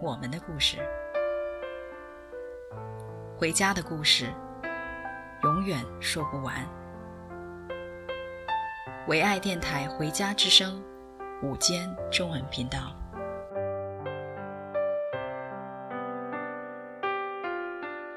我们的故事，回家的故事。永远说不完。唯爱电台《回家之声》午间中文频道，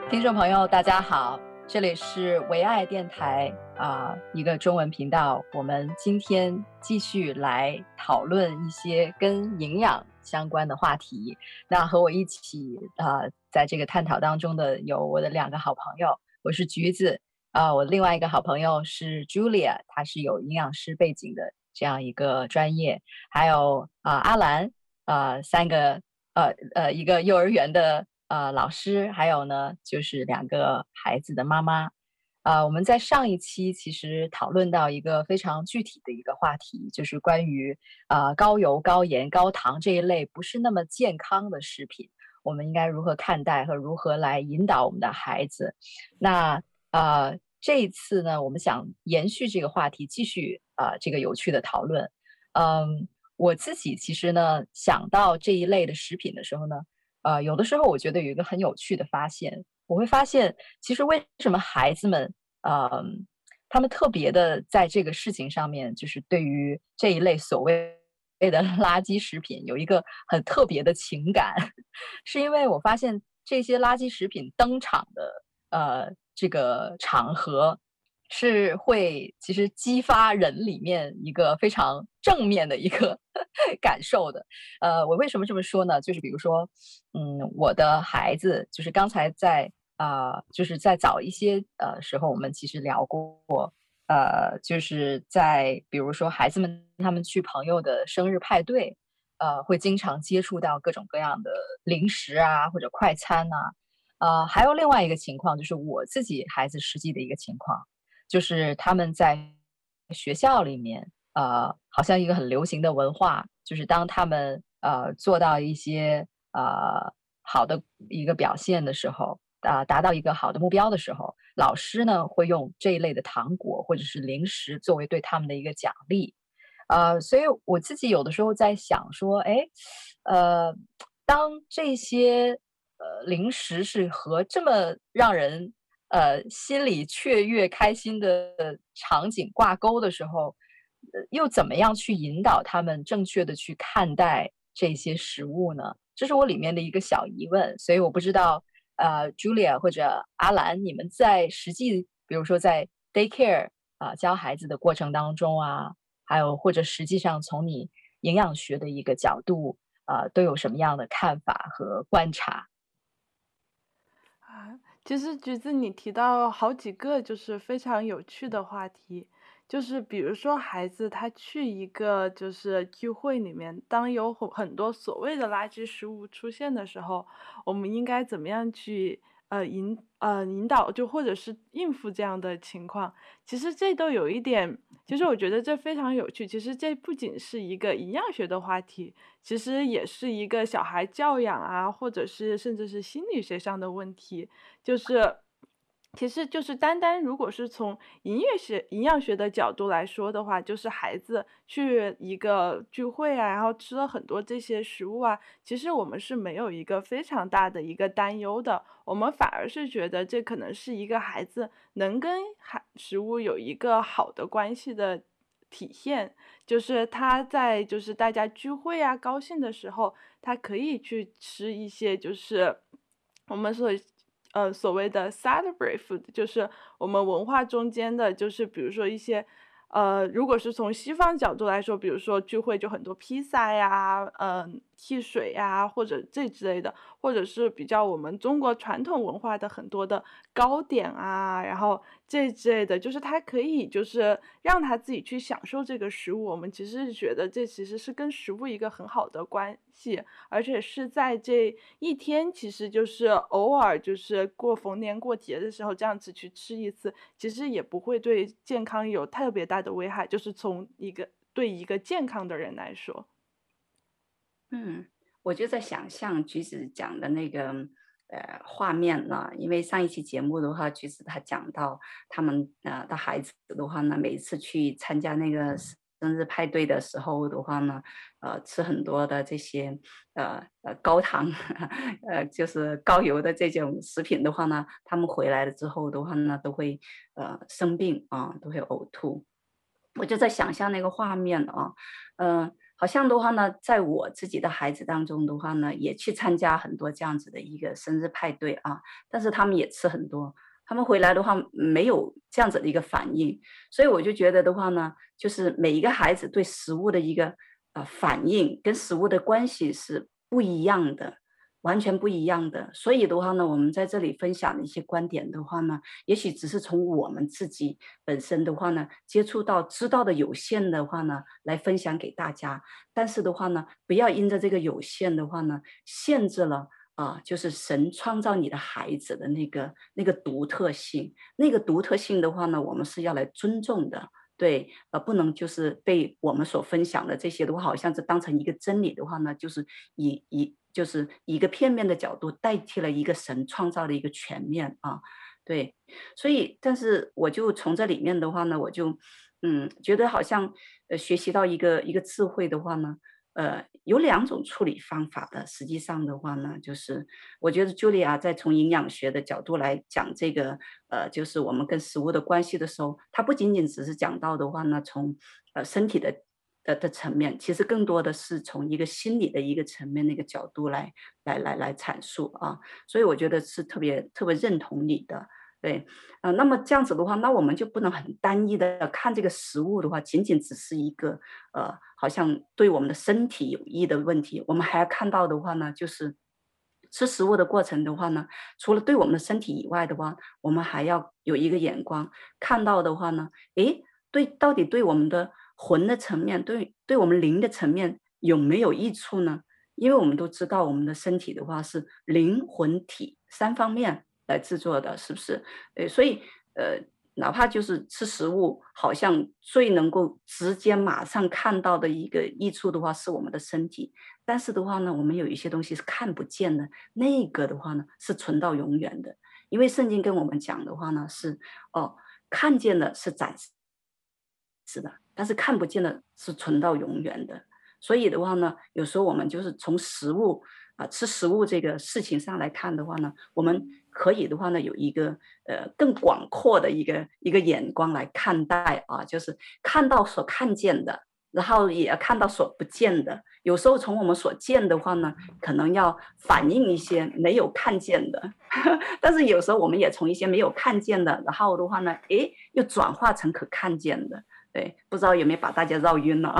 听众朋友，大家好，这里是唯爱电台啊、一个中文频道。我们今天继续来讨论一些跟营养相关的话题。那和我一起啊、呃，在这个探讨当中的有我的两个好朋友。我是橘子啊、呃，我另外一个好朋友是 Julia，她是有营养师背景的这样一个专业，还有啊、阿兰啊、三个呃呃一个幼儿园的呃老师，还有呢就是两个孩子的妈妈、呃。我们在上一期其实讨论到一个非常具体的一个话题，就是关于啊、呃、高油、高盐、高糖这一类不是那么健康的食品。我们应该如何看待和如何来引导我们的孩子？那呃，这一次呢，我们想延续这个话题，继续啊、呃、这个有趣的讨论。嗯，我自己其实呢想到这一类的食品的时候呢，呃，有的时候我觉得有一个很有趣的发现，我会发现其实为什么孩子们，呃，他们特别的在这个事情上面，就是对于这一类所谓。类的垃圾食品有一个很特别的情感，是因为我发现这些垃圾食品登场的呃这个场合是会其实激发人里面一个非常正面的一个 感受的。呃，我为什么这么说呢？就是比如说，嗯，我的孩子就是刚才在、呃，就是在早一些呃时候，我们其实聊过。呃，就是在比如说孩子们他们去朋友的生日派对，呃，会经常接触到各种各样的零食啊或者快餐呐、呃，还有另外一个情况就是我自己孩子实际的一个情况，就是他们在学校里面，呃，好像一个很流行的文化，就是当他们呃做到一些呃好的一个表现的时候。啊、达到一个好的目标的时候，老师呢会用这一类的糖果或者是零食作为对他们的一个奖励，呃，所以我自己有的时候在想说，哎，呃，当这些呃零食是和这么让人呃心里雀跃、开心的场景挂钩的时候，又怎么样去引导他们正确的去看待这些食物呢？这是我里面的一个小疑问，所以我不知道。呃，Julia 或者阿兰，你们在实际，比如说在 daycare 啊、教孩子的过程当中啊，还有或者实际上从你营养学的一个角度啊、都有什么样的看法和观察？啊，其实橘子你提到好几个就是非常有趣的话题。就是比如说，孩子他去一个就是聚会里面，当有很很多所谓的垃圾食物出现的时候，我们应该怎么样去呃引呃引导，就或者是应付这样的情况？其实这都有一点，其实我觉得这非常有趣。其实这不仅是一个营养学的话题，其实也是一个小孩教养啊，或者是甚至是心理学上的问题，就是。其实就是单单如果是从营养学、营养学的角度来说的话，就是孩子去一个聚会啊，然后吃了很多这些食物啊，其实我们是没有一个非常大的一个担忧的，我们反而是觉得这可能是一个孩子能跟孩食物有一个好的关系的体现，就是他在就是大家聚会啊、高兴的时候，他可以去吃一些就是我们所。呃，所谓的 celebrate food 就是我们文化中间的，就是比如说一些，呃，如果是从西方角度来说，比如说聚会就很多披萨呀，嗯、汽水呀，或者这之类的，或者是比较我们中国传统文化的很多的糕点啊，然后这之类的，就是他可以就是让他自己去享受这个食物。我们其实是觉得这其实是跟食物一个很好的关而且是在这一天，其实就是偶尔就是过逢年过节的时候这样子去吃一次，其实也不会对健康有特别大的危害。就是从一个对一个健康的人来说，嗯，我就在想象橘子讲的那个。呃，画面呢？因为上一期节目的话，橘子他讲到他们呃的孩子的话呢，每一次去参加那个生日派对的时候的话呢，呃，吃很多的这些呃呃高糖，呃就是高油的这种食品的话呢，他们回来了之后的话呢，都会呃生病啊，都会呕吐。我就在想象那个画面啊，嗯、呃。好像的话呢，在我自己的孩子当中的话呢，也去参加很多这样子的一个生日派对啊，但是他们也吃很多，他们回来的话没有这样子的一个反应，所以我就觉得的话呢，就是每一个孩子对食物的一个呃反应跟食物的关系是不一样的。完全不一样的，所以的话呢，我们在这里分享的一些观点的话呢，也许只是从我们自己本身的话呢，接触到知道的有限的话呢，来分享给大家。但是的话呢，不要因着这个有限的话呢，限制了啊，就是神创造你的孩子的那个那个独特性。那个独特性的话呢，我们是要来尊重的，对，呃，不能就是被我们所分享的这些的话，好像是当成一个真理的话呢，就是以以。就是一个片面的角度代替了一个神创造的一个全面啊，对，所以，但是我就从这里面的话呢，我就嗯觉得好像呃学习到一个一个智慧的话呢，呃有两种处理方法的。实际上的话呢，就是我觉得茱莉亚在从营养学的角度来讲这个呃就是我们跟食物的关系的时候，它不仅仅只是讲到的话呢，从呃身体的。的的层面，其实更多的是从一个心理的一个层面那个角度来来来来阐述啊，所以我觉得是特别特别认同你的，对，呃，那么这样子的话，那我们就不能很单一的看这个食物的话，仅仅只是一个呃，好像对我们的身体有益的问题，我们还要看到的话呢，就是吃食物的过程的话呢，除了对我们的身体以外的话，我们还要有一个眼光看到的话呢，诶，对，到底对我们的。魂的层面对对我们灵的层面有没有益处呢？因为我们都知道，我们的身体的话是灵魂体三方面来制作的，是不是？呃，所以呃，哪怕就是吃食物，好像最能够直接马上看到的一个益处的话，是我们的身体。但是的话呢，我们有一些东西是看不见的，那个的话呢，是存到永远的。因为圣经跟我们讲的话呢，是哦，看见的是暂时的。但是看不见的是存到永远的，所以的话呢，有时候我们就是从食物啊，吃食物这个事情上来看的话呢，我们可以的话呢，有一个呃更广阔的一个一个眼光来看待啊，就是看到所看见的，然后也要看到所不见的。有时候从我们所见的话呢，可能要反映一些没有看见的，但是有时候我们也从一些没有看见的，然后的话呢，诶，又转化成可看见的。对，不知道有没有把大家绕晕了，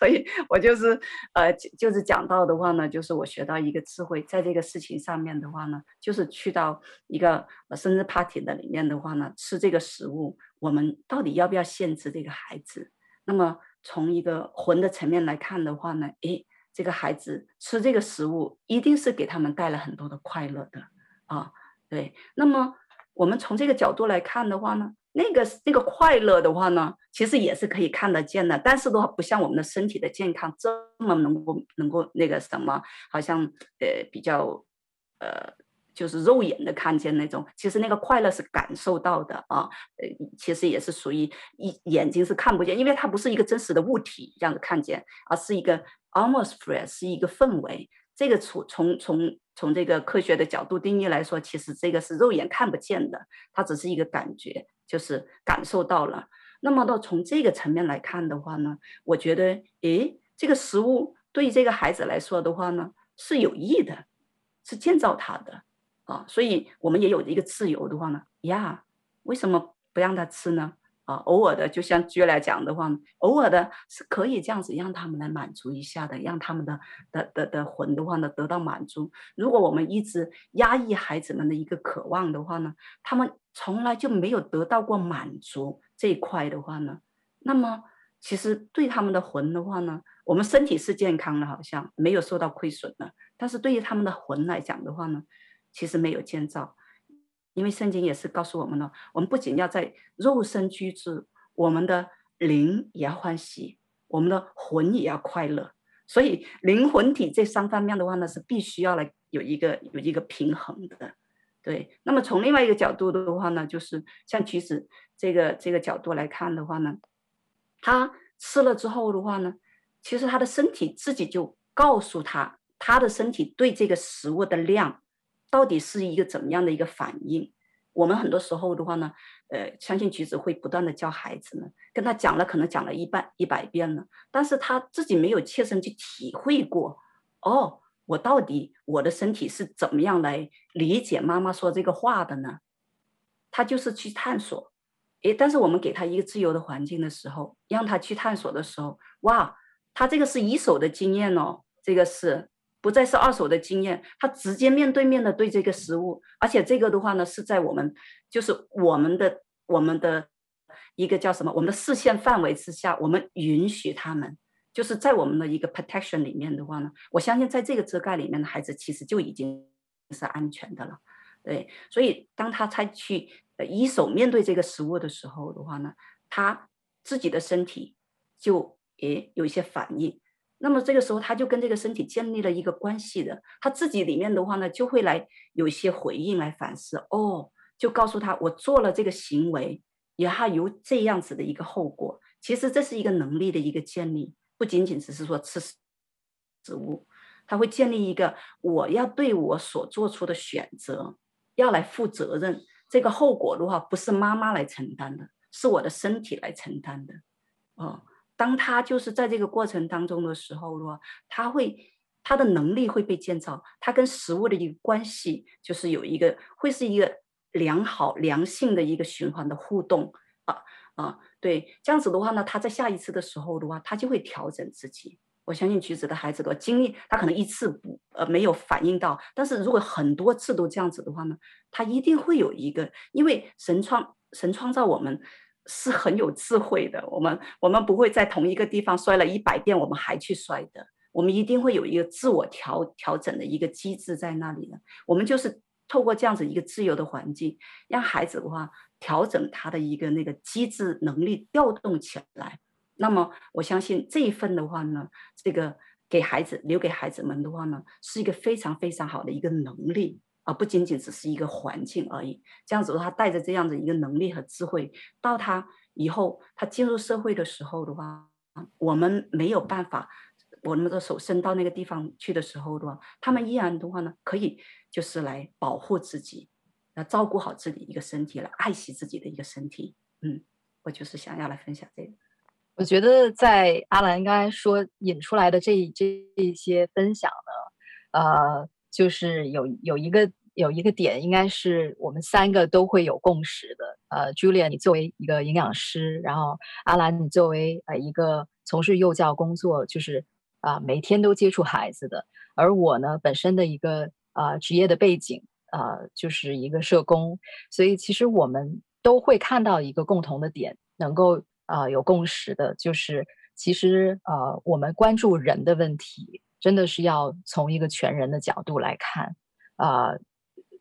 所以我就是呃，就就是讲到的话呢，就是我学到一个智慧，在这个事情上面的话呢，就是去到一个生日 party 的里面的话呢，吃这个食物，我们到底要不要限制这个孩子？那么从一个魂的层面来看的话呢，诶，这个孩子吃这个食物，一定是给他们带来很多的快乐的啊，对。那么我们从这个角度来看的话呢？那个那个快乐的话呢，其实也是可以看得见的，但是的话，不像我们的身体的健康这么能够能够那个什么，好像呃比较呃就是肉眼的看见那种。其实那个快乐是感受到的啊，呃，其实也是属于一眼睛是看不见，因为它不是一个真实的物体这样子看见，而是一个 atmosphere，是一个氛围。这个从从从从这个科学的角度定义来说，其实这个是肉眼看不见的，它只是一个感觉。就是感受到了，那么到从这个层面来看的话呢，我觉得，诶，这个食物对于这个孩子来说的话呢，是有益的，是建造他的啊，所以我们也有一个自由的话呢，呀，为什么不让他吃呢？啊，偶尔的，就像举来讲的话，偶尔的是可以这样子让他们来满足一下的，让他们的的的的魂的话呢得到满足。如果我们一直压抑孩子们的一个渴望的话呢，他们从来就没有得到过满足这一块的话呢，那么其实对他们的魂的话呢，我们身体是健康的，好像没有受到亏损的，但是对于他们的魂来讲的话呢，其实没有建造。因为圣经也是告诉我们了，我们不仅要在肉身居住，我们的灵也要欢喜，我们的魂也要快乐。所以灵魂体这三方面的话呢，是必须要来有一个有一个平衡的。对，那么从另外一个角度的话呢，就是像橘子这个这个角度来看的话呢，他吃了之后的话呢，其实他的身体自己就告诉他，他的身体对这个食物的量。到底是一个怎么样的一个反应？我们很多时候的话呢，呃，相信橘子会不断的教孩子们，跟他讲了，可能讲了一半一百遍了，但是他自己没有切身去体会过。哦，我到底我的身体是怎么样来理解妈妈说这个话的呢？他就是去探索。诶，但是我们给他一个自由的环境的时候，让他去探索的时候，哇，他这个是一手的经验哦，这个是。不再是二手的经验，他直接面对面的对这个食物，而且这个的话呢，是在我们就是我们的我们的一个叫什么？我们的视线范围之下，我们允许他们，就是在我们的一个 protection 里面的话呢，我相信在这个遮盖里面的孩子其实就已经是安全的了。对，所以当他再去一手面对这个食物的时候的话呢，他自己的身体就也有一些反应。那么这个时候，他就跟这个身体建立了一个关系的，他自己里面的话呢，就会来有一些回应来反思，哦，就告诉他，我做了这个行为，也还有这样子的一个后果。其实这是一个能力的一个建立，不仅仅只是说吃食物，他会建立一个我要对我所做出的选择要来负责任。这个后果的话，不是妈妈来承担的，是我的身体来承担的，哦。当他就是在这个过程当中的时候的话，他会他的能力会被建造，他跟食物的一个关系就是有一个会是一个良好良性的一个循环的互动啊啊，对，这样子的话呢，他在下一次的时候的话，他就会调整自己。我相信橘子的孩子的经历，他可能一次不呃没有反应到，但是如果很多次都这样子的话呢，他一定会有一个，因为神创神创造我们。是很有智慧的，我们我们不会在同一个地方摔了一百遍，我们还去摔的。我们一定会有一个自我调调整的一个机制在那里的。我们就是透过这样子一个自由的环境，让孩子的话调整他的一个那个机制能力调动起来。那么我相信这一份的话呢，这个给孩子留给孩子们的话呢，是一个非常非常好的一个能力。而不仅仅只是一个环境而已。这样子的话，带着这样的一个能力和智慧，到他以后他进入社会的时候的话，我们没有办法，我们的手伸到那个地方去的时候的话，他们依然的话呢，可以就是来保护自己，来照顾好自己一个身体，来爱惜自己的一个身体。嗯，我就是想要来分享这个。我觉得在阿兰刚才说引出来的这这一些分享呢，呃。就是有有一个有一个点，应该是我们三个都会有共识的。呃，Julia，你作为一个营养师，然后阿兰，你作为呃一个从事幼教工作，就是啊、呃、每天都接触孩子的，而我呢本身的一个啊、呃、职业的背景、呃、就是一个社工，所以其实我们都会看到一个共同的点，能够啊、呃、有共识的，就是其实呃我们关注人的问题。真的是要从一个全人的角度来看，啊、呃，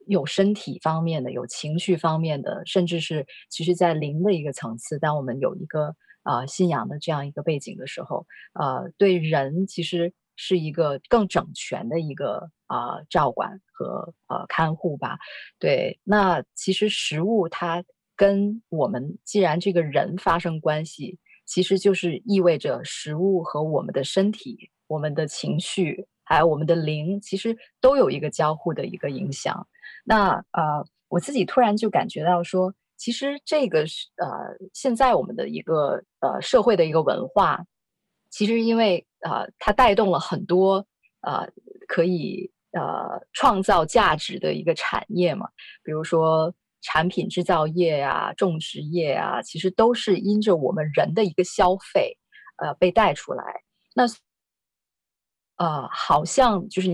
有身体方面的，有情绪方面的，甚至是其实，在灵的一个层次，当我们有一个啊、呃、信仰的这样一个背景的时候，呃，对人其实是一个更整全的一个啊、呃、照管和呃看护吧。对，那其实食物它跟我们既然这个人发生关系，其实就是意味着食物和我们的身体。我们的情绪还有我们的灵，其实都有一个交互的一个影响。那呃，我自己突然就感觉到说，其实这个是呃，现在我们的一个呃社会的一个文化，其实因为呃，它带动了很多呃可以呃创造价值的一个产业嘛，比如说产品制造业啊、种植业啊，其实都是因着我们人的一个消费，呃，被带出来。那呃，好像就是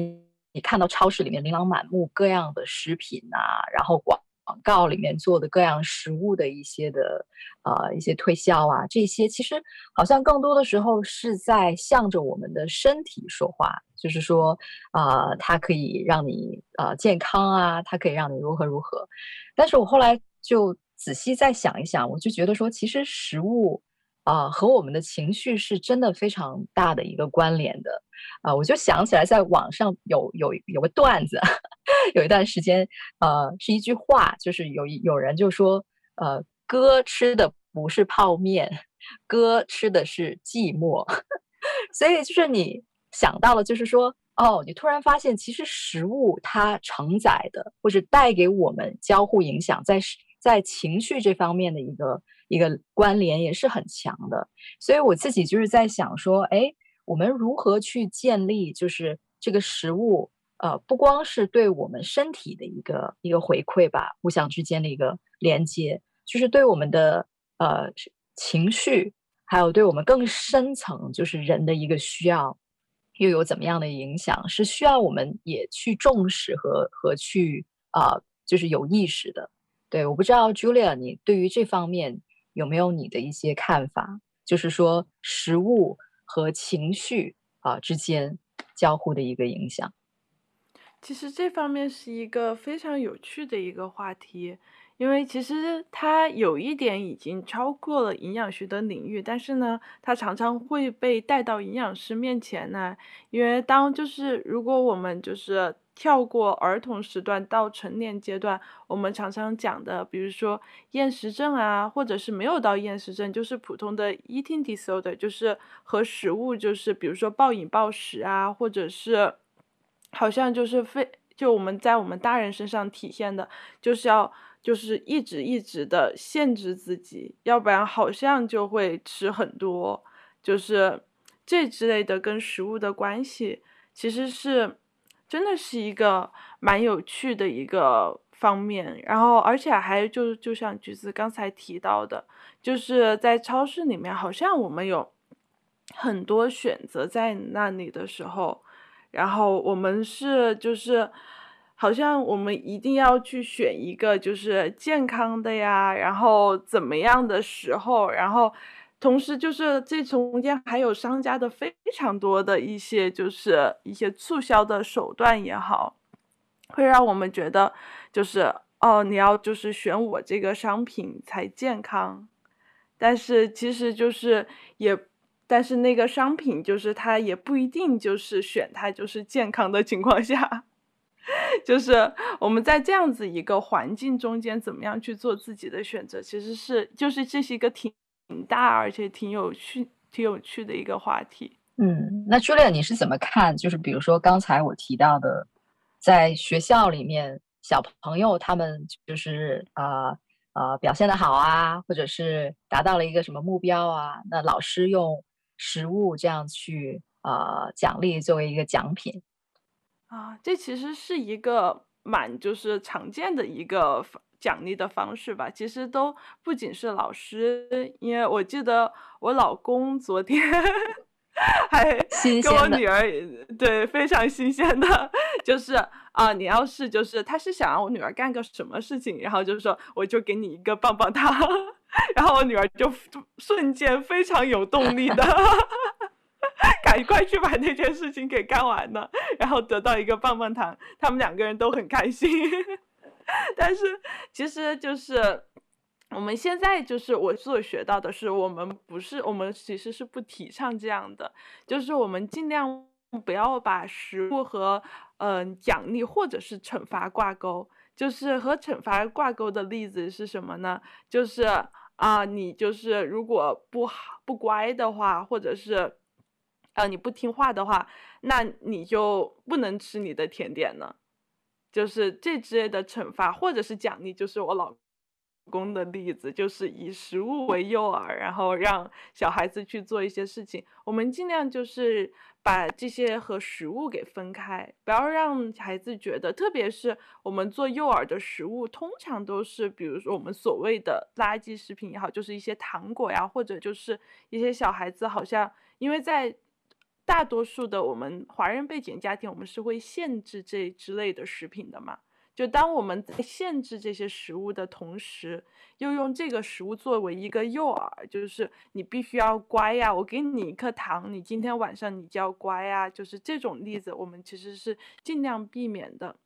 你看到超市里面琳琅满目各样的食品啊，然后广广告里面做的各样食物的一些的呃一些推销啊，这些其实好像更多的时候是在向着我们的身体说话，就是说、呃，它可以让你呃健康啊，它可以让你如何如何。但是我后来就仔细再想一想，我就觉得说，其实食物啊、和我们的情绪是真的非常大的一个关联的啊、我就想起来，在网上有有有个段子。有一段时间，呃，是一句话，就是有有人就说，呃，哥吃的不是泡面，哥吃的是寂寞。所以就是你想到了，就是说，哦，你突然发现，其实食物它承载的，或者带给我们交互影响，在在情绪这方面的一个一个关联也是很强的。所以我自己就是在想说，哎，我们如何去建立，就是这个食物。呃，不光是对我们身体的一个一个回馈吧，互相之间的一个连接，就是对我们的呃情绪，还有对我们更深层，就是人的一个需要，又有怎么样的影响，是需要我们也去重视和和去啊、呃，就是有意识的。对，我不知道 Julia，你对于这方面有没有你的一些看法？就是说，食物和情绪啊、之间交互的一个影响。其实这方面是一个非常有趣的一个话题，因为其实它有一点已经超过了营养学的领域，但是呢，它常常会被带到营养师面前呢。因为当就是如果我们就是跳过儿童时段到成年阶段，我们常常讲的，比如说厌食症啊，或者是没有到厌食症，就是普通的 eating disorder，就是和食物就是比如说暴饮暴食啊，或者是。好像就是非就我们在我们大人身上体现的，就是要就是一直一直的限制自己，要不然好像就会吃很多，就是这之类的跟食物的关系，其实是真的是一个蛮有趣的一个方面。然后而且还就就像橘子刚才提到的，就是在超市里面，好像我们有很多选择在那里的时候。然后我们是就是，好像我们一定要去选一个就是健康的呀，然后怎么样的时候，然后同时就是这中间还有商家的非常多的一些就是一些促销的手段也好，会让我们觉得就是哦，你要就是选我这个商品才健康，但是其实就是也。但是那个商品就是它也不一定就是选它就是健康的情况下，就是我们在这样子一个环境中间怎么样去做自己的选择，其实是就是这是一个挺大而且挺有趣、挺有趣的一个话题。嗯，那 Julia 你是怎么看？就是比如说刚才我提到的，在学校里面小朋友他们就是啊。呃呃，表现得好啊，或者是达到了一个什么目标啊，那老师用食物这样去呃奖励作为一个奖品啊，这其实是一个蛮就是常见的一个奖励的方式吧。其实都不仅是老师，因为我记得我老公昨天。还跟我女儿对非常新鲜的，就是啊，你要是就是他是想让我女儿干个什么事情，然后就是说我就给你一个棒棒糖，然后我女儿就瞬间非常有动力的，赶快去把那件事情给干完了，然后得到一个棒棒糖，他们两个人都很开心，但是其实就是。我们现在就是我所学到的是，我们不是我们其实是不提倡这样的，就是我们尽量不要把食物和嗯、奖励或者是惩罚挂钩。就是和惩罚挂钩的例子是什么呢？就是啊、你就是如果不好不乖的话，或者是啊、呃、你不听话的话，那你就不能吃你的甜点了。就是这之类的惩罚或者是奖励，就是我老。公的例子，就是以食物为诱饵，然后让小孩子去做一些事情。我们尽量就是把这些和食物给分开，不要让孩子觉得，特别是我们做诱饵的食物，通常都是比如说我们所谓的垃圾食品也好，就是一些糖果呀，或者就是一些小孩子好像因为在大多数的我们华人背景家庭，我们是会限制这之类的食品的嘛。就当我们在限制这些食物的同时，又用这个食物作为一个诱饵，就是你必须要乖呀，我给你一颗糖，你今天晚上你就要乖呀，就是这种例子，我们其实是尽量避免的。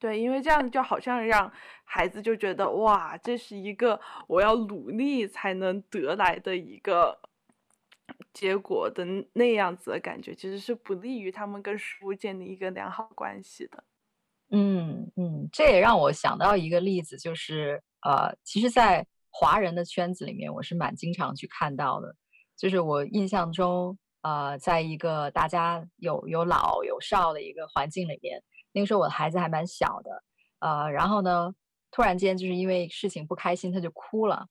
对，因为这样就好像让孩子就觉得哇，这是一个我要努力才能得来的一个结果的那样子的感觉，其实是不利于他们跟食物建立一个良好关系的。嗯嗯，这也让我想到一个例子，就是呃，其实，在华人的圈子里面，我是蛮经常去看到的。就是我印象中，呃，在一个大家有有老有少的一个环境里面，那个时候我的孩子还蛮小的，呃，然后呢，突然间就是因为事情不开心，他就哭了。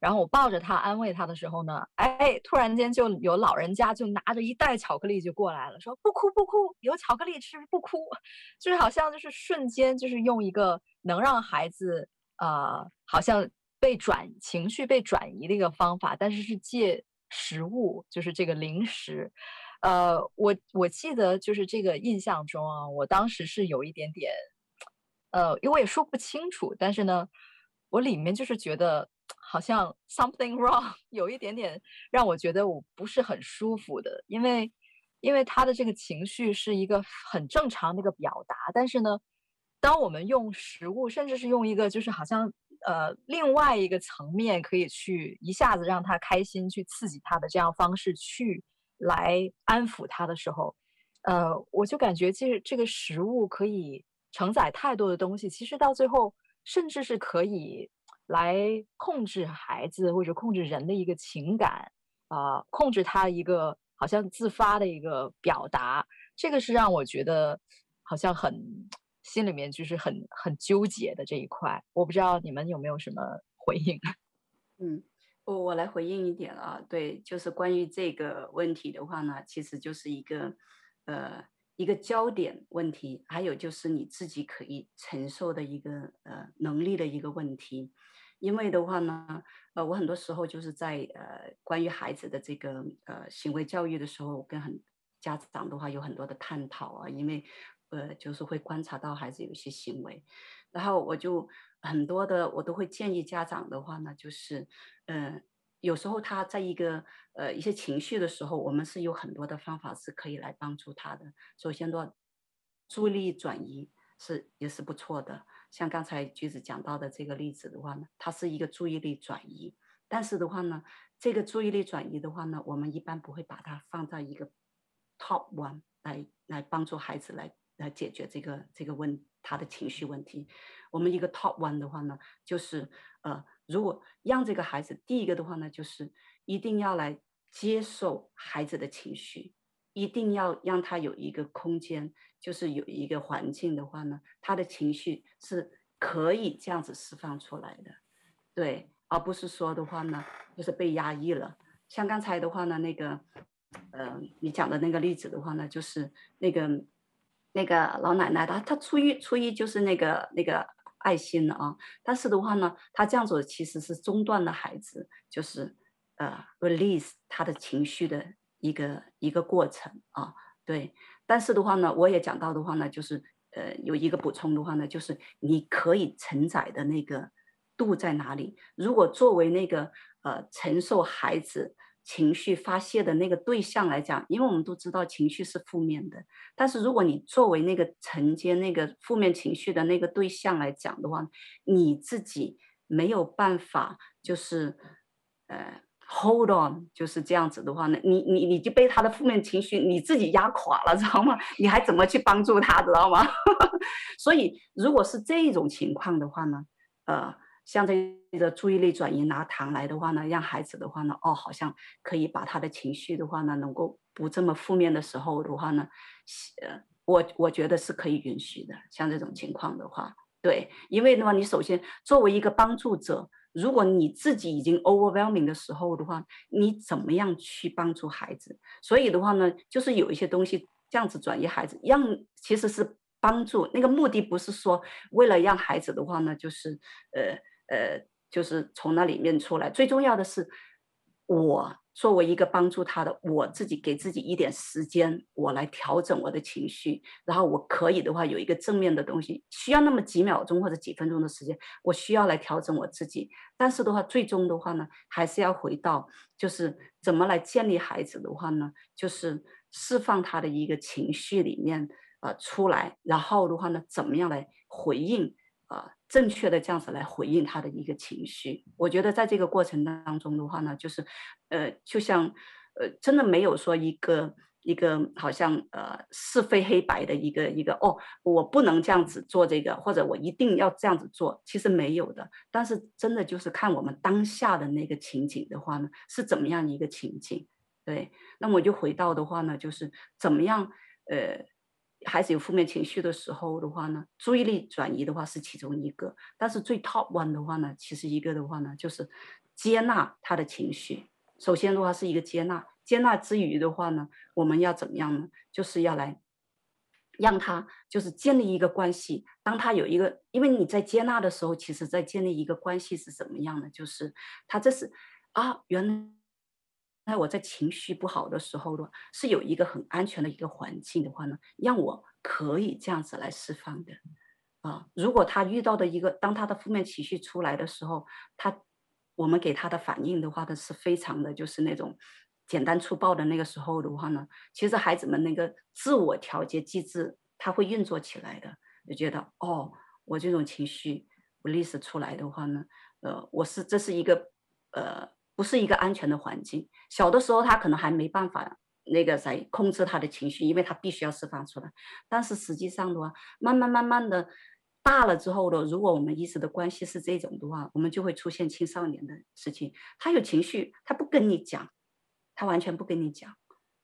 然后我抱着他安慰他的时候呢，哎，突然间就有老人家就拿着一袋巧克力就过来了，说不哭不哭，有巧克力吃不哭，就是好像就是瞬间就是用一个能让孩子呃好像被转情绪被转移的一个方法，但是是借食物，就是这个零食，呃，我我记得就是这个印象中啊，我当时是有一点点，呃，因为我也说不清楚，但是呢，我里面就是觉得。好像 something wrong，有一点点让我觉得我不是很舒服的，因为因为他的这个情绪是一个很正常的一个表达，但是呢，当我们用食物，甚至是用一个就是好像呃另外一个层面可以去一下子让他开心，去刺激他的这样方式去来安抚他的时候，呃，我就感觉其实这个食物可以承载太多的东西，其实到最后甚至是可以。来控制孩子或者控制人的一个情感，啊、控制他一个好像自发的一个表达，这个是让我觉得好像很心里面就是很很纠结的这一块。我不知道你们有没有什么回应？嗯，我我来回应一点啊，对，就是关于这个问题的话呢，其实就是一个呃一个焦点问题，还有就是你自己可以承受的一个呃能力的一个问题。因为的话呢，呃，我很多时候就是在呃关于孩子的这个呃行为教育的时候，跟很家长的话有很多的探讨啊，因为呃就是会观察到孩子有一些行为，然后我就很多的我都会建议家长的话呢，就是呃有时候他在一个呃一些情绪的时候，我们是有很多的方法是可以来帮助他的。首先的话，注意力转移是也是不错的。像刚才橘子讲到的这个例子的话呢，它是一个注意力转移，但是的话呢，这个注意力转移的话呢，我们一般不会把它放在一个 top one 来来帮助孩子来来解决这个这个问他的情绪问题。我们一个 top one 的话呢，就是呃，如果让这个孩子第一个的话呢，就是一定要来接受孩子的情绪。一定要让他有一个空间，就是有一个环境的话呢，他的情绪是可以这样子释放出来的，对，而不是说的话呢，就是被压抑了。像刚才的话呢，那个，呃，你讲的那个例子的话呢，就是那个那个老奶奶，她她出于出于就是那个那个爱心的啊，但是的话呢，她这样子其实是中断了孩子，就是呃 release 他的情绪的。一个一个过程啊，对，但是的话呢，我也讲到的话呢，就是呃，有一个补充的话呢，就是你可以承载的那个度在哪里？如果作为那个呃承受孩子情绪发泄的那个对象来讲，因为我们都知道情绪是负面的，但是如果你作为那个承接那个负面情绪的那个对象来讲的话，你自己没有办法，就是呃。Hold on，就是这样子的话呢，你你你就被他的负面情绪你自己压垮了，知道吗？你还怎么去帮助他，知道吗？所以如果是这种情况的话呢，呃，像这个注意力转移拿糖来的话呢，让孩子的话呢，哦，好像可以把他的情绪的话呢，能够不这么负面的时候的话呢，呃，我我觉得是可以允许的。像这种情况的话，对，因为的话，你首先作为一个帮助者，如果你自己已经 overwhelming 的时候的话，你怎么样去帮助孩子？所以的话呢，就是有一些东西这样子转移孩子，让其实是帮助。那个目的不是说为了让孩子的话呢，就是呃呃，就是从那里面出来。最重要的是我。作为一个帮助他的，我自己给自己一点时间，我来调整我的情绪，然后我可以的话有一个正面的东西，需要那么几秒钟或者几分钟的时间，我需要来调整我自己。但是的话，最终的话呢，还是要回到就是怎么来建立孩子的话呢，就是释放他的一个情绪里面呃出来，然后的话呢，怎么样来回应。啊，正确的这样子来回应他的一个情绪，我觉得在这个过程当中的话呢，就是，呃，就像，呃，真的没有说一个一个好像呃是非黑白的一个一个哦，我不能这样子做这个，或者我一定要这样子做，其实没有的。但是真的就是看我们当下的那个情景的话呢，是怎么样一个情景？对，那么我就回到的话呢，就是怎么样，呃。孩子有负面情绪的时候的话呢，注意力转移的话是其中一个，但是最 top one 的话呢，其实一个的话呢，就是接纳他的情绪。首先的话是一个接纳，接纳之余的话呢，我们要怎么样呢？就是要来让他就是建立一个关系。当他有一个，因为你在接纳的时候，其实在建立一个关系是怎么样的？就是他这是啊，原来。那我在情绪不好的时候呢，是有一个很安全的一个环境的话呢，让我可以这样子来释放的啊。如果他遇到的一个，当他的负面情绪出来的时候，他我们给他的反应的话呢，是非常的就是那种简单粗暴的那个时候的话呢，其实孩子们那个自我调节机制他会运作起来的，就觉得哦，我这种情绪 release 出来的话呢，呃，我是这是一个呃。不是一个安全的环境。小的时候，他可能还没办法那个在控制他的情绪，因为他必须要释放出来。但是实际上的话，慢慢慢慢的大了之后的，如果我们一直的关系是这种的话，我们就会出现青少年的事情。他有情绪，他不跟你讲，他完全不跟你讲。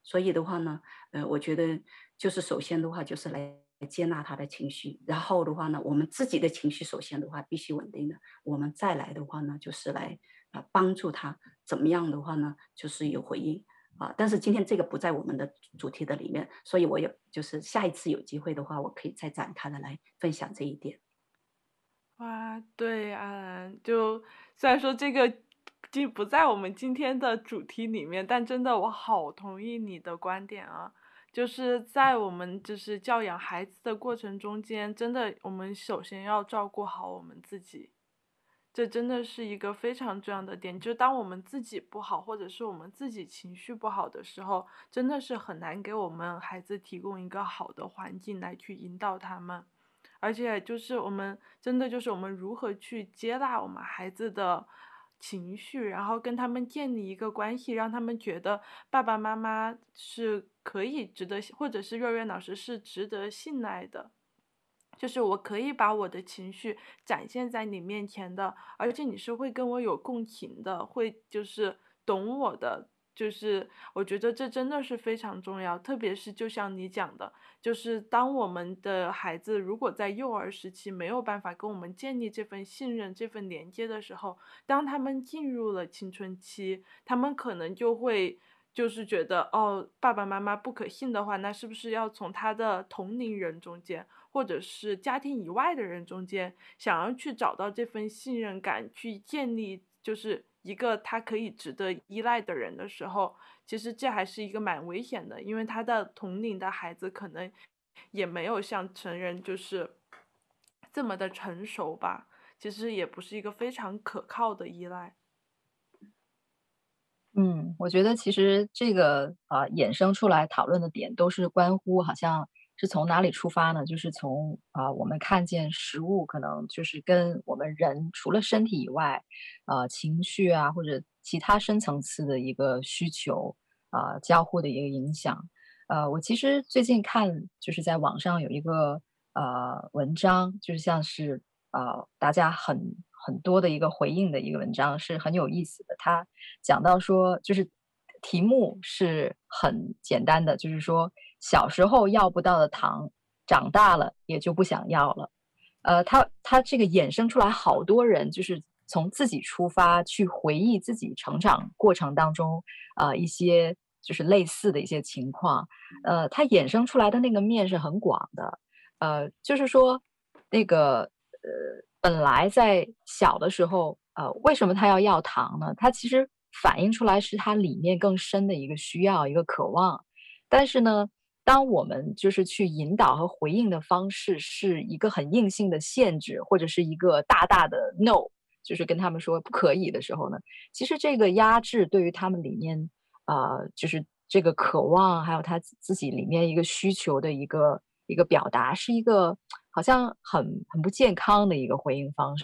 所以的话呢，呃，我觉得就是首先的话就是来接纳他的情绪，然后的话呢，我们自己的情绪首先的话必须稳定的，我们再来的话呢，就是来。啊，帮助他怎么样的话呢？就是有回应啊。但是今天这个不在我们的主题的里面，所以我有就是下一次有机会的话，我可以再展开的来分享这一点。哇，对啊，就虽然说这个就不在我们今天的主题里面，但真的我好同意你的观点啊。就是在我们就是教养孩子的过程中间，真的我们首先要照顾好我们自己。这真的是一个非常重要的点，就当我们自己不好，或者是我们自己情绪不好的时候，真的是很难给我们孩子提供一个好的环境来去引导他们。而且就是我们真的就是我们如何去接纳我们孩子的情绪，然后跟他们建立一个关系，让他们觉得爸爸妈妈是可以值得，或者是月月老师是值得信赖的。就是我可以把我的情绪展现在你面前的，而且你是会跟我有共情的，会就是懂我的，就是我觉得这真的是非常重要。特别是就像你讲的，就是当我们的孩子如果在幼儿时期没有办法跟我们建立这份信任、这份连接的时候，当他们进入了青春期，他们可能就会就是觉得哦，爸爸妈妈不可信的话，那是不是要从他的同龄人中间？或者是家庭以外的人中间，想要去找到这份信任感，去建立就是一个他可以值得依赖的人的时候，其实这还是一个蛮危险的，因为他的同龄的孩子可能也没有像成人就是这么的成熟吧，其实也不是一个非常可靠的依赖。嗯，我觉得其实这个啊、呃、衍生出来讨论的点都是关乎好像。是从哪里出发呢？就是从啊、我们看见食物可能就是跟我们人除了身体以外，呃，情绪啊或者其他深层次的一个需求啊、交互的一个影响。呃，我其实最近看就是在网上有一个呃文章，就是像是、呃、大家很很多的一个回应的一个文章，是很有意思的。他讲到说，就是题目是很简单的，就是说。小时候要不到的糖，长大了也就不想要了。呃，他他这个衍生出来好多人，就是从自己出发去回忆自己成长过程当中啊、呃、一些就是类似的一些情况，呃，他衍生出来的那个面是很广的，呃，就是说那个呃，本来在小的时候，呃，为什么他要要糖呢？他其实反映出来是他里面更深的一个需要，一个渴望，但是呢。当我们就是去引导和回应的方式是一个很硬性的限制，或者是一个大大的 no，就是跟他们说不可以的时候呢，其实这个压制对于他们里面、呃，就是这个渴望，还有他自己里面一个需求的一个一个表达，是一个好像很很不健康的一个回应方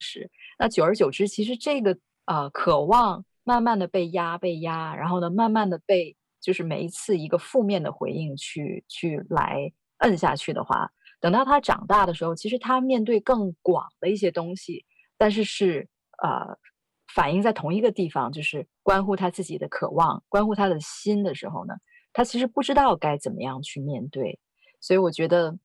式。那久而久之，其实这个呃渴望慢慢的被压被压，然后呢，慢慢的被。就是每一次一个负面的回应去去来摁下去的话，等到他长大的时候，其实他面对更广的一些东西，但是是呃反映在同一个地方，就是关乎他自己的渴望，关乎他的心的时候呢，他其实不知道该怎么样去面对，所以我觉得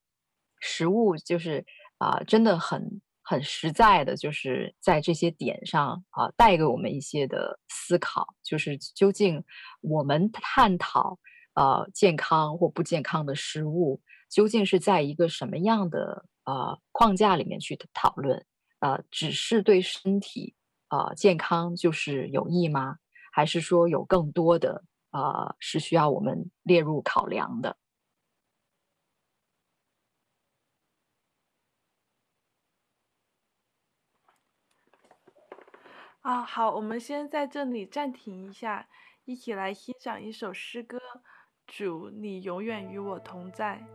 食物就是啊、真的很。很实在的，就是在这些点上啊，带给我们一些的思考，就是究竟我们探讨呃健康或不健康的食物，究竟是在一个什么样的呃框架里面去讨论？呃，只是对身体呃健康就是有益吗？还是说有更多的呃是需要我们列入考量的？啊，好，我们先在这里暂停一下，一起来欣赏一首诗歌。主，你永远与我同在。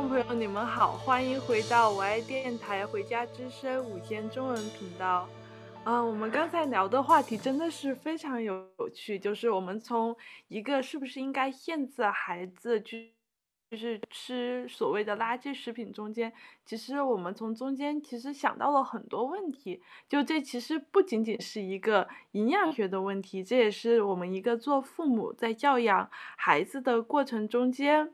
众朋友，你们好，欢迎回到我爱电台《回家之声》午间中文频道。啊、我们刚才聊的话题真的是非常有趣，就是我们从一个是不是应该限制孩子去。就是吃所谓的垃圾食品中间，其实我们从中间其实想到了很多问题。就这其实不仅仅是一个营养学的问题，这也是我们一个做父母在教养孩子的过程中间，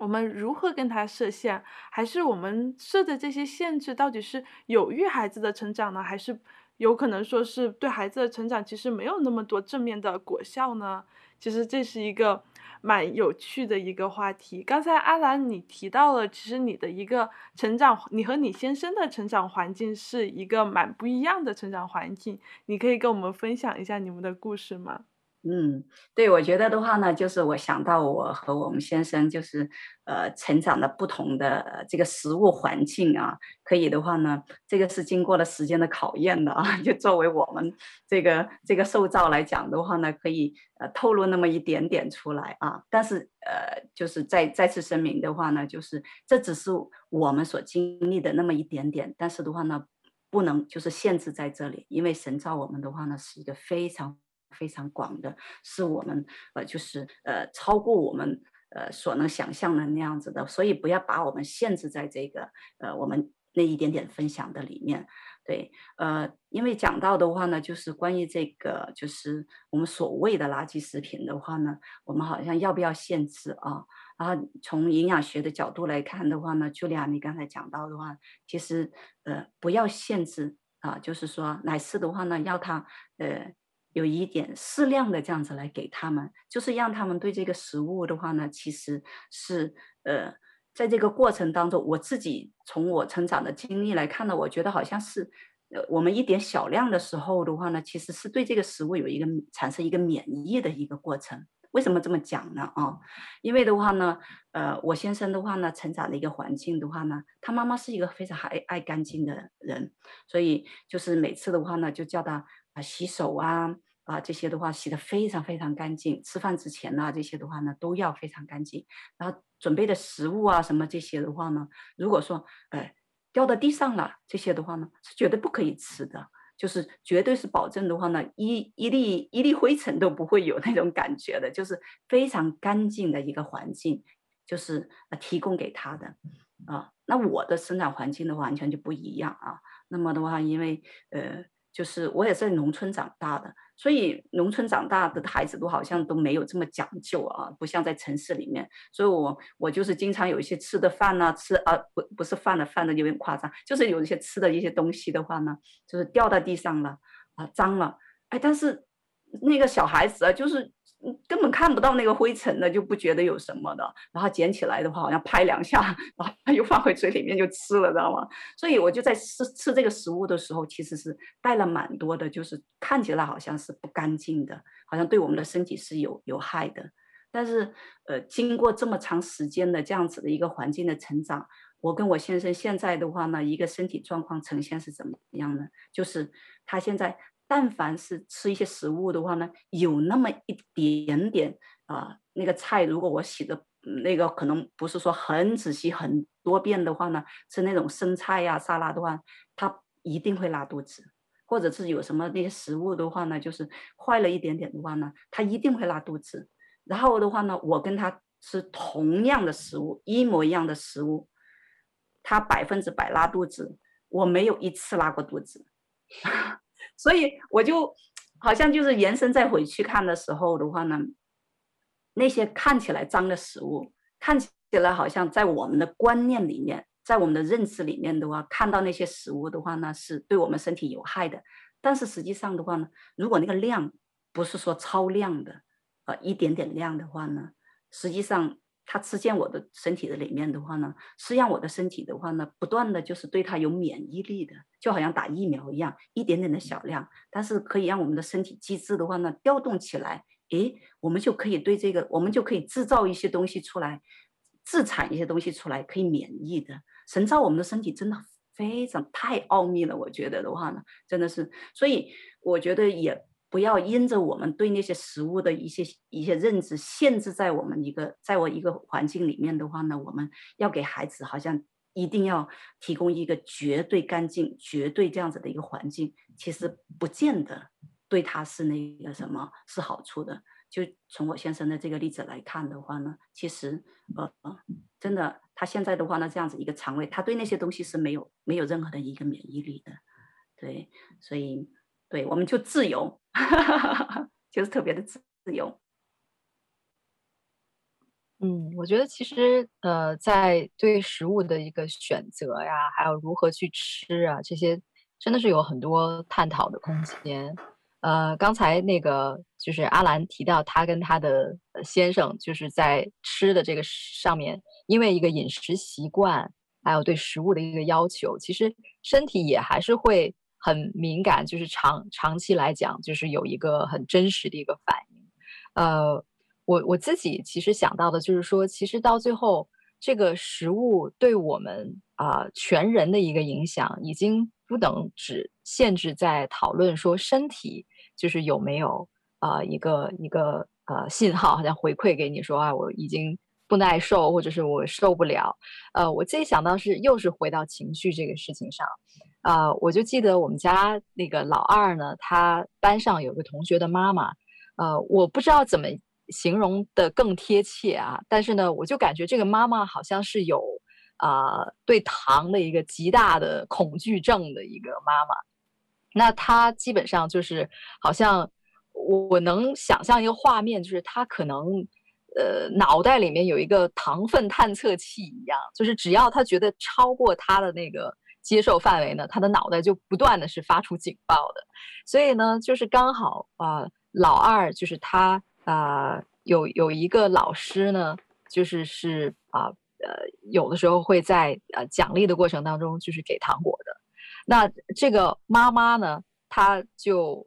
我们如何跟他设限，还是我们设的这些限制到底是有益孩子的成长呢，还是有可能说是对孩子的成长其实没有那么多正面的果效呢？其实这是一个。蛮有趣的一个话题。刚才阿兰你提到了，其实你的一个成长，你和你先生的成长环境是一个蛮不一样的成长环境。你可以跟我们分享一下你们的故事吗？嗯，对，我觉得的话呢，就是我想到我和我们先生就是呃成长的不同的这个食物环境啊，可以的话呢，这个是经过了时间的考验的啊。就作为我们这个这个受造来讲的话呢，可以呃透露那么一点点出来啊。但是呃，就是再再次声明的话呢，就是这只是我们所经历的那么一点点，但是的话呢，不能就是限制在这里，因为神造我们的话呢，是一个非常。非常广的，是我们呃，就是呃，超过我们呃所能想象的那样子的，所以不要把我们限制在这个呃我们那一点点分享的里面。对，呃，因为讲到的话呢，就是关于这个，就是我们所谓的垃圾食品的话呢，我们好像要不要限制啊？然后从营养学的角度来看的话呢，朱莉亚你刚才讲到的话，其实呃不要限制啊，就是说乃是的话呢，要它呃。有一点适量的这样子来给他们，就是让他们对这个食物的话呢，其实是呃，在这个过程当中，我自己从我成长的经历来看呢，我觉得好像是呃，我们一点小量的时候的话呢，其实是对这个食物有一个产生一个免疫的一个过程。为什么这么讲呢？啊，因为的话呢，呃，我先生的话呢，成长的一个环境的话呢，他妈妈是一个非常爱爱干净的人，所以就是每次的话呢，就叫他。啊，洗手啊，啊这些的话洗得非常非常干净。吃饭之前呢、这些的话呢都要非常干净。然后准备的食物啊，什么这些的话呢，如果说呃掉到地上了，这些的话呢是绝对不可以吃的，就是绝对是保证的话呢，一一粒一粒灰尘都不会有那种感觉的，就是非常干净的一个环境，就是提供给他的啊。那我的生长环境的话完全就不一样啊。那么的话，因为呃。就是我也是在农村长大的，所以农村长大的孩子都好像都没有这么讲究啊，不像在城市里面。所以我我就是经常有一些吃的饭呢、吃啊不不是饭的饭的有点夸张，就是有一些吃的一些东西的话呢，就是掉到地上了啊，脏了，哎，但是那个小孩子啊，就是。根本看不到那个灰尘的，就不觉得有什么的。然后捡起来的话，好像拍两下，然后又放回嘴里面就吃了，知道吗？所以我就在吃吃这个食物的时候，其实是带了蛮多的，就是看起来好像是不干净的，好像对我们的身体是有有害的。但是，呃，经过这么长时间的这样子的一个环境的成长，我跟我先生现在的话呢，一个身体状况呈现是怎么样呢？就是他现在。但凡是吃一些食物的话呢，有那么一点点啊、那个菜如果我洗的那个可能不是说很仔细很多遍的话呢，吃那种生菜呀、沙拉的话，他一定会拉肚子，或者是有什么那些食物的话呢，就是坏了一点点的话呢，他一定会拉肚子。然后的话呢，我跟他吃同样的食物，一模一样的食物，他百分之百拉肚子，我没有一次拉过肚子。所以我就好像就是延伸再回去看的时候的话呢，那些看起来脏的食物，看起来好像在我们的观念里面，在我们的认知里面的话，看到那些食物的话呢，是对我们身体有害的。但是实际上的话呢，如果那个量不是说超量的，呃，一点点量的话呢，实际上。它吃进我的身体的里面的话呢，是让我的身体的话呢，不断的就是对它有免疫力的，就好像打疫苗一样，一点点的小量，但是可以让我们的身体机制的话呢，调动起来，诶，我们就可以对这个，我们就可以制造一些东西出来，自产一些东西出来，可以免疫的。神造我们的身体真的非常太奥秘了，我觉得的话呢，真的是，所以我觉得也不要因着我们对那些食物的一些一些认知限制在我们一个在我一个环境里面的话呢，我们要给孩子好像一定要提供一个绝对干净、绝对这样子的一个环境，其实不见得对他是那个什么是好处的。就从我先生的这个例子来看的话呢，其实呃真的他现在的话呢，这样子一个肠胃，他对那些东西是没有没有任何的一个免疫力的，对，所以。对，我们就自由，就是特别的自自由。嗯，我觉得其实呃，在对食物的一个选择呀，还有如何去吃啊，这些真的是有很多探讨的空间。呃，刚才那个就是阿兰提到，他跟他的先生就是在吃的这个上面，因为一个饮食习惯，还有对食物的一个要求，其实身体也还是会。很敏感，就是长长期来讲，就是有一个很真实的一个反应。呃，我我自己其实想到的就是说，其实到最后，这个食物对我们啊、全人的一个影响，已经不能只限制在讨论说身体就是有没有啊、一个一个呃信号，好像回馈给你说啊，我已经不耐受，或者是我受不了。呃，我自己想到是又是回到情绪这个事情上。啊、我就记得我们家那个老二呢，他班上有个同学的妈妈，呃，我不知道怎么形容的更贴切啊，但是呢，我就感觉这个妈妈好像是有啊、对糖的一个极大的恐惧症的一个妈妈。那她基本上就是好像我能想象一个画面，就是她可能呃脑袋里面有一个糖分探测器一样，就是只要她觉得超过她的那个。接受范围呢，他的脑袋就不断的是发出警报的，所以呢，就是刚好啊、呃，老二就是他啊、呃，有有一个老师呢，就是是啊，呃，有的时候会在呃奖励的过程当中就是给糖果的，那这个妈妈呢，她就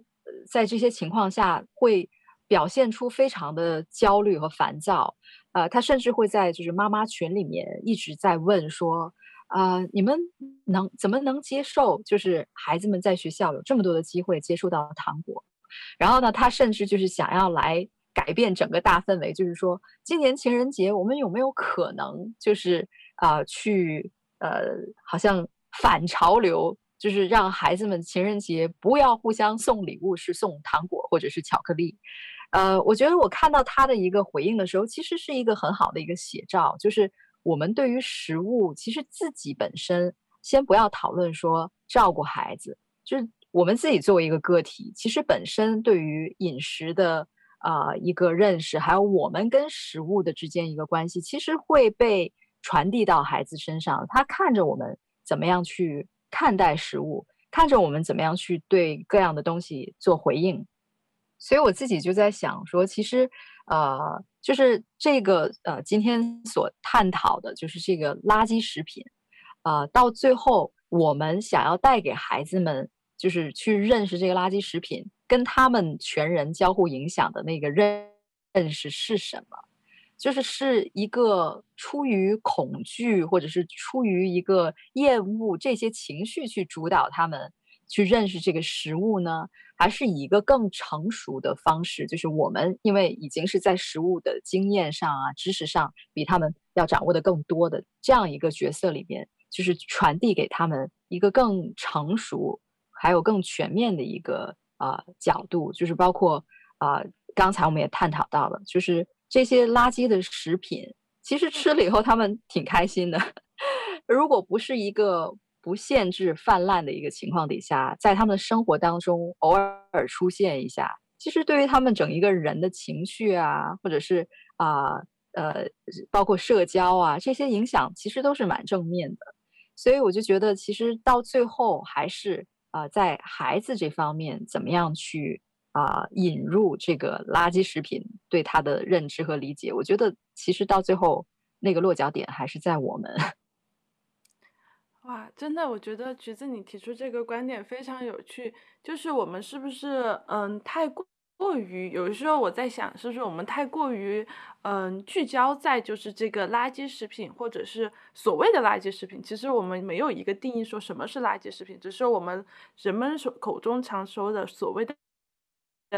在这些情况下会表现出非常的焦虑和烦躁，呃，她甚至会在就是妈妈群里面一直在问说。呃，你们能怎么能接受？就是孩子们在学校有这么多的机会接触到糖果，然后呢，他甚至就是想要来改变整个大氛围，就是说，今年情人节我们有没有可能，就是啊、呃，去呃，好像反潮流，就是让孩子们情人节不要互相送礼物，是送糖果或者是巧克力。呃，我觉得我看到他的一个回应的时候，其实是一个很好的一个写照，就是。我们对于食物，其实自己本身，先不要讨论说照顾孩子，就是我们自己作为一个个体，其实本身对于饮食的、呃、一个认识，还有我们跟食物的之间一个关系，其实会被传递到孩子身上。他看着我们怎么样去看待食物，看着我们怎么样去对各样的东西做回应。所以我自己就在想说，其实，呃。就是这个呃，今天所探讨的，就是这个垃圾食品，啊、呃，到最后我们想要带给孩子们，就是去认识这个垃圾食品跟他们全人交互影响的那个认认识是什么？就是是一个出于恐惧，或者是出于一个厌恶这些情绪去主导他们去认识这个食物呢？还是以一个更成熟的方式，就是我们因为已经是在食物的经验上啊、知识上比他们要掌握的更多的这样一个角色里边，就是传递给他们一个更成熟、还有更全面的一个啊、角度，就是包括啊、刚才我们也探讨到了，就是这些垃圾的食品，其实吃了以后他们挺开心的，如果不是一个。不限制泛滥的一个情况底下，在他们的生活当中偶尔出现一下，其实对于他们整一个人的情绪啊，或者是啊呃，包括社交啊这些影响，其实都是蛮正面的。所以我就觉得，其实到最后还是啊、在孩子这方面怎么样去啊、引入这个垃圾食品对他的认知和理解，我觉得其实到最后那个落脚点还是在我们。哇，真的，我觉得橘子你提出这个观点非常有趣。就是我们是不是嗯太过过于，有的时候我在想，是不是我们太过于嗯聚焦在就是这个垃圾食品，或者是所谓的垃圾食品。其实我们没有一个定义说什么是垃圾食品，只是我们人们所口中常说的所谓的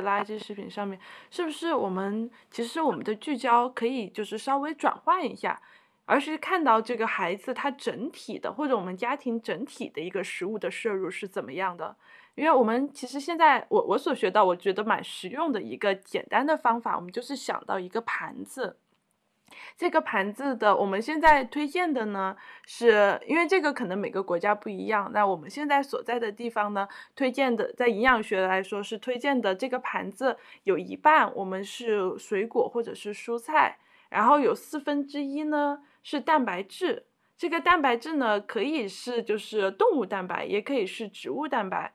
垃圾食品上面，是不是我们其实我们的聚焦可以就是稍微转换一下，而是看到这个孩子他整体的或者我们家庭整体的一个食物的摄入是怎么样的？因为我们其实现在我我所学到我觉得蛮实用的一个简单的方法，我们就是想到一个盘子。这个盘子的，我们现在推荐的呢，是因为这个可能每个国家不一样。那我们现在所在的地方呢，推荐的在营养学来说是推荐的这个盘子有一半我们是水果或者是蔬菜，然后有四分之一呢是蛋白质。这个蛋白质呢可以是就是动物蛋白，也可以是植物蛋白。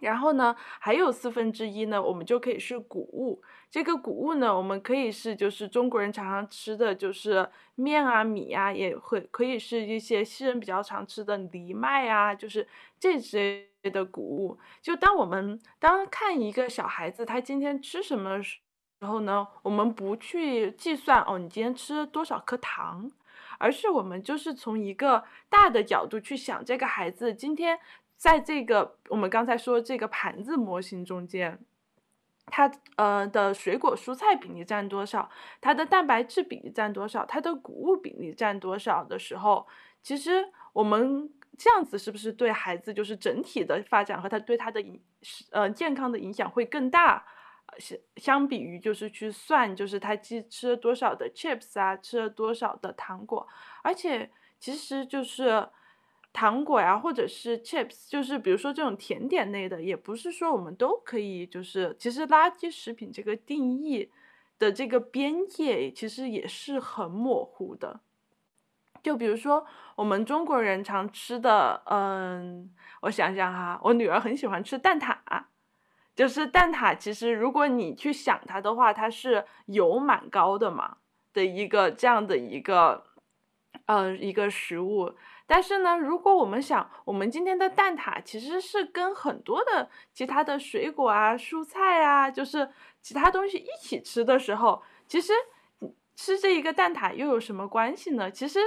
然后呢，还有四分之一呢，我们就可以是谷物。这个谷物呢，我们可以是就是中国人常常吃的就是面啊、米啊，也会可以是一些西人比较常吃的藜麦啊，就是这些的谷物。就当我们当看一个小孩子他今天吃什么时候呢，我们不去计算哦，你今天吃多少颗糖，而是我们就是从一个大的角度去想这个孩子今天。在这个我们刚才说这个盘子模型中间，它呃的水果蔬菜比例占多少，它的蛋白质比例占多少，它的谷物比例占多少的时候，其实我们这样子是不是对孩子就是整体的发展和他对他的影呃健康的影响会更大？相相比于就是去算就是他吃吃了多少的 chips 啊，吃了多少的糖果，而且其实就是。糖果呀，或者是 chips，就是比如说这种甜点类的，也不是说我们都可以。就是其实垃圾食品这个定义的这个边界，其实也是很模糊的。就比如说我们中国人常吃的，嗯，我想想哈，我女儿很喜欢吃蛋挞，就是蛋挞，其实如果你去想它的话，它是油蛮高的嘛的一个这样的一个，呃，一个食物。但是呢，如果我们想，我们今天的蛋挞其实是跟很多的其他的水果啊、蔬菜啊，就是其他东西一起吃的时候，其实吃这一个蛋挞又有什么关系呢？其实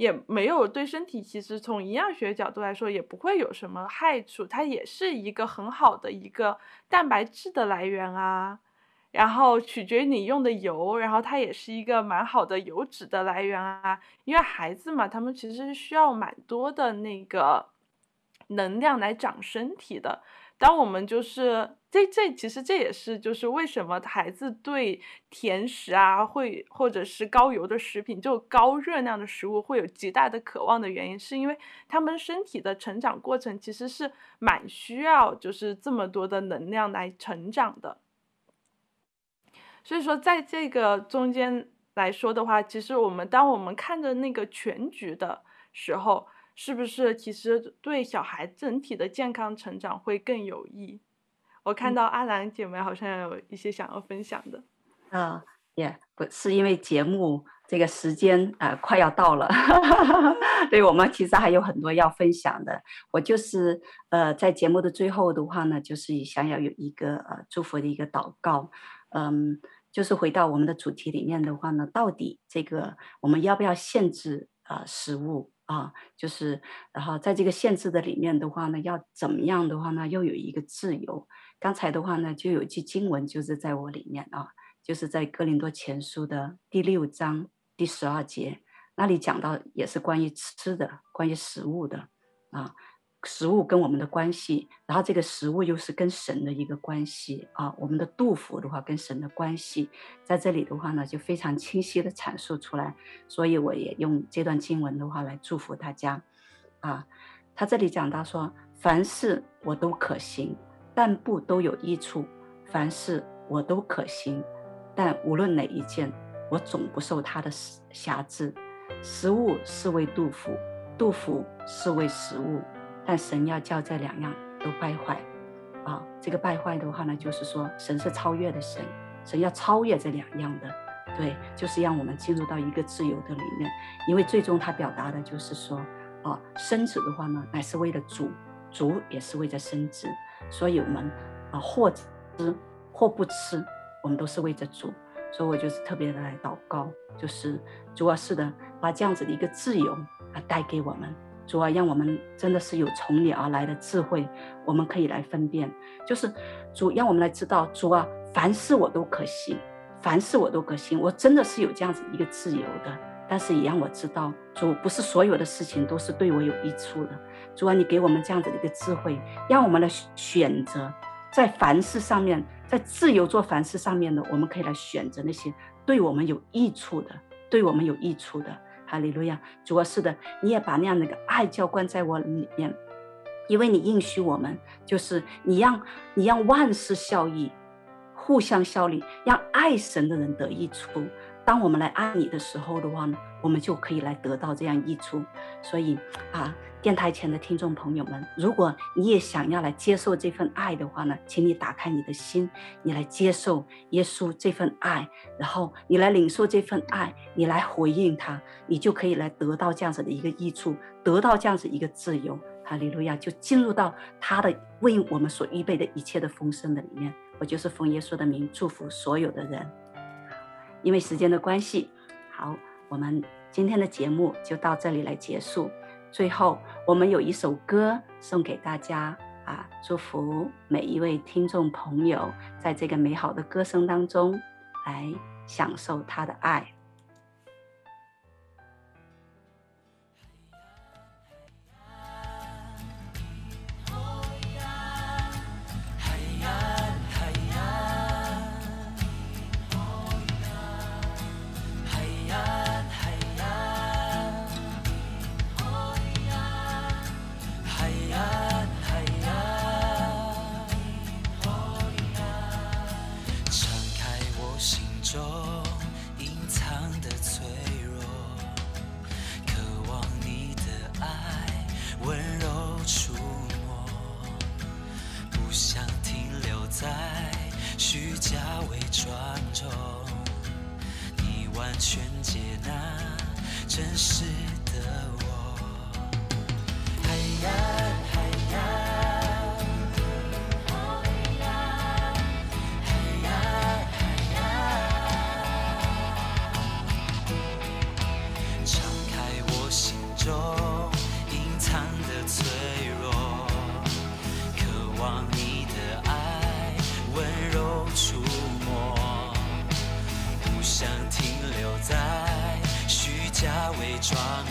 也没有对身体，其实从营养学角度来说，也不会有什么害处，它也是一个很好的一个蛋白质的来源啊。然后取决于你用的油，然后它也是一个蛮好的油脂的来源啊。因为孩子嘛，他们其实是需要蛮多的那个能量来长身体的。当我们就是这这其实这也是就是为什么孩子对甜食啊会或者是高油的食品就高热量的食物会有极大的渴望的原因，是因为他们身体的成长过程其实是蛮需要就是这么多的能量来成长的。所以说，在这个中间来说的话，其实我们当我们看着那个全局的时候，是不是其实对小孩整体的健康成长会更有益？我看到阿兰姐妹好像有一些想要分享的。啊，也不是因为节目这个时间呃快要到了，对我们其实还有很多要分享的。我就是呃在节目的最后的话呢，就是想要有一个呃祝福的一个祷告。嗯，就是回到我们的主题里面的话呢，到底这个我们要不要限制啊、呃、食物啊？就是然后在这个限制的里面的话呢，要怎么样的话呢？要有一个自由。刚才的话呢，就有一句经文就是在我里面啊，就是在哥林多前书的第六章第十二节，那里讲到也是关于吃的，关于食物的啊。食物跟我们的关系，然后这个食物又是跟神的一个关系啊。我们的杜甫的话跟神的关系，在这里的话呢，就非常清晰的阐述出来。所以我也用这段经文的话来祝福大家啊。他这里讲到说，凡事我都可行，但不都有益处；凡事我都可行，但无论哪一件，我总不受他的辖制。食物是为杜甫，杜甫是为食物。但神要叫这两样都败坏，啊，这个败坏的话呢，就是说神是超越的神，神要超越这两样的，对，就是让我们进入到一个自由的里面，因为最终他表达的就是说，啊，生子的话呢，乃是为了主，主也是为了生子，所以我们啊，或吃或不吃，我们都是为着主，所以我就是特别的来祷告，就是主要是的把这样子的一个自由啊带给我们。主啊，让我们真的是有从你而来的智慧，我们可以来分辨。就是主让我们来知道，主啊，凡事我都可行，凡事我都可行，我真的是有这样子一个自由的。但是也让我知道，主不是所有的事情都是对我有益处的。主啊，你给我们这样子的一个智慧，让我们来选择，在凡事上面，在自由做凡事上面呢，我们可以来选择那些对我们有益处的，对我们有益处的。哈利路亚，主啊，是的，你也把那样的个爱浇灌在我里面，因为你应许我们，就是你让你让万事效益，互相效力，让爱神的人得益处。当我们来爱你的时候的话呢，我们就可以来得到这样益处。所以啊，电台前的听众朋友们，如果你也想要来接受这份爱的话呢，请你打开你的心，你来接受耶稣这份爱，然后你来领受这份爱，你来回应他，你就可以来得到这样子的一个益处，得到这样子一个自由。哈利路亚，就进入到他的为我们所预备的一切的丰盛的里面。我就是奉耶稣的名祝福所有的人。因为时间的关系，好，我们今天的节目就到这里来结束。最后，我们有一首歌送给大家啊，祝福每一位听众朋友，在这个美好的歌声当中来享受他的爱。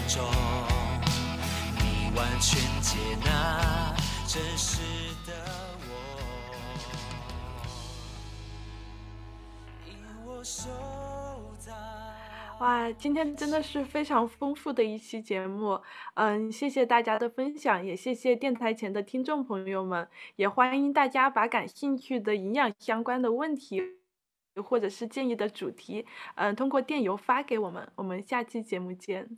中你完全接纳真实的我哇，今天真的是非常丰富的一期节目，嗯，谢谢大家的分享，也谢谢电台前的听众朋友们，也欢迎大家把感兴趣的营养相关的问题，或者是建议的主题，嗯，通过电邮发给我们，我们下期节目见。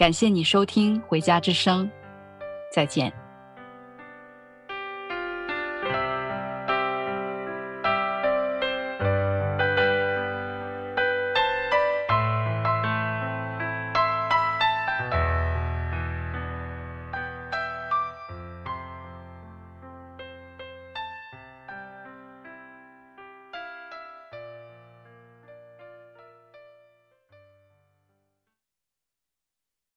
感谢你收听《回家之声》，再见。